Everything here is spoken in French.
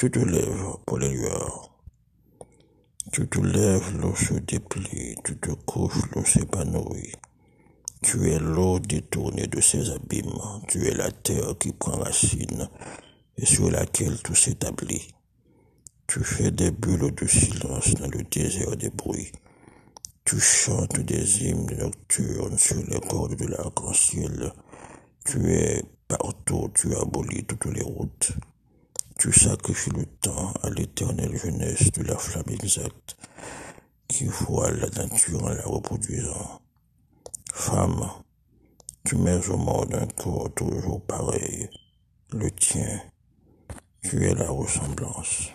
Tu te lèves pour les lueurs. Tu te lèves, l'eau se déplie, tu te couches, l'eau s'épanouit. Tu es l'eau détournée de ses abîmes, tu es la terre qui prend racine et sur laquelle tout s'établit. Tu fais des bulles de silence dans le désert des bruits. Tu chantes des hymnes nocturnes sur les cordes de l'arc-en-ciel. Tu es partout, tu abolis toutes les routes. Tu sacrifies le temps à l'éternelle jeunesse de la flamme exacte qui voile la nature en la reproduisant. Femme, tu mets au monde un corps toujours pareil, le tien. Tu es la ressemblance.